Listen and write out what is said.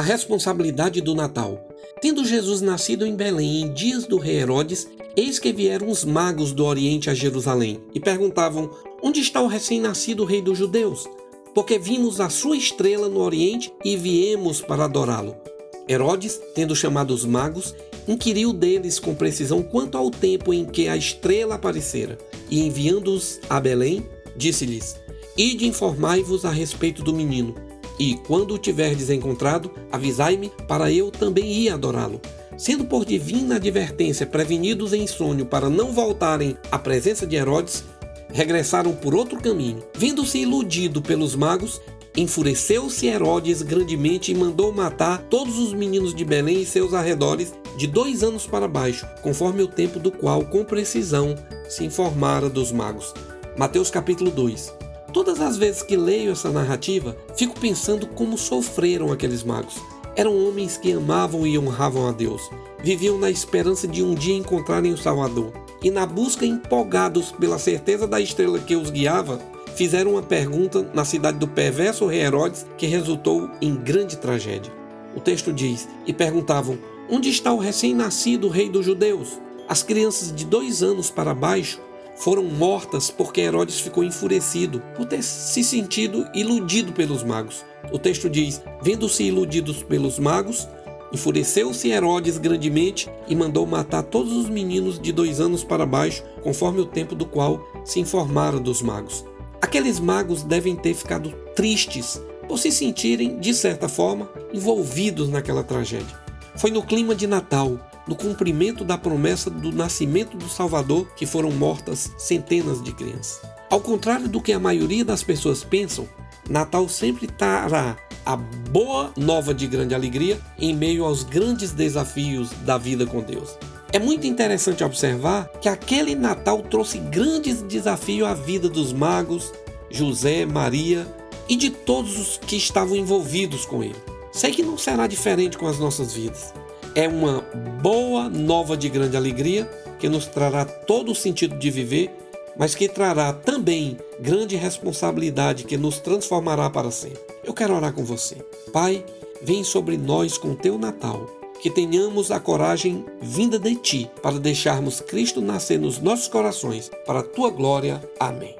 A responsabilidade do Natal. Tendo Jesus nascido em Belém em dias do rei Herodes, eis que vieram os magos do Oriente a Jerusalém e perguntavam: Onde está o recém-nascido rei dos judeus? Porque vimos a sua estrela no Oriente e viemos para adorá-lo. Herodes, tendo chamado os magos, inquiriu deles com precisão quanto ao tempo em que a estrela aparecera, e enviando-os a Belém, disse-lhes: Ide informai-vos a respeito do menino, e quando o tiverdes encontrado, avisai-me, para eu também ir adorá-lo. Sendo por divina advertência prevenidos em sonho para não voltarem à presença de Herodes, regressaram por outro caminho. Vendo-se iludido pelos magos, enfureceu-se Herodes grandemente e mandou matar todos os meninos de Belém e seus arredores de dois anos para baixo, conforme o tempo do qual com precisão se informara dos magos. Mateus capítulo 2. Todas as vezes que leio essa narrativa, fico pensando como sofreram aqueles magos. Eram homens que amavam e honravam a Deus, viviam na esperança de um dia encontrarem o Salvador, e na busca empolgados pela certeza da estrela que os guiava, fizeram uma pergunta na cidade do perverso rei Herodes que resultou em grande tragédia. O texto diz: E perguntavam: Onde está o recém-nascido rei dos judeus? As crianças de dois anos para baixo foram mortas porque Herodes ficou enfurecido por ter se sentido iludido pelos magos. O texto diz: Vendo-se iludidos pelos magos, enfureceu-se Herodes grandemente e mandou matar todos os meninos de dois anos para baixo, conforme o tempo do qual se informaram dos magos. Aqueles magos devem ter ficado tristes por se sentirem, de certa forma, envolvidos naquela tragédia. Foi no clima de Natal, no cumprimento da promessa do nascimento do Salvador que foram mortas centenas de crianças. Ao contrário do que a maioria das pessoas pensam, Natal sempre trará a boa nova de grande alegria em meio aos grandes desafios da vida com Deus. É muito interessante observar que aquele Natal trouxe grandes desafios à vida dos magos, José, Maria e de todos os que estavam envolvidos com ele. Sei que não será diferente com as nossas vidas é uma boa nova de grande alegria que nos trará todo o sentido de viver, mas que trará também grande responsabilidade que nos transformará para sempre. Eu quero orar com você. Pai, vem sobre nós com o teu Natal. Que tenhamos a coragem vinda de ti para deixarmos Cristo nascer nos nossos corações, para a tua glória. Amém.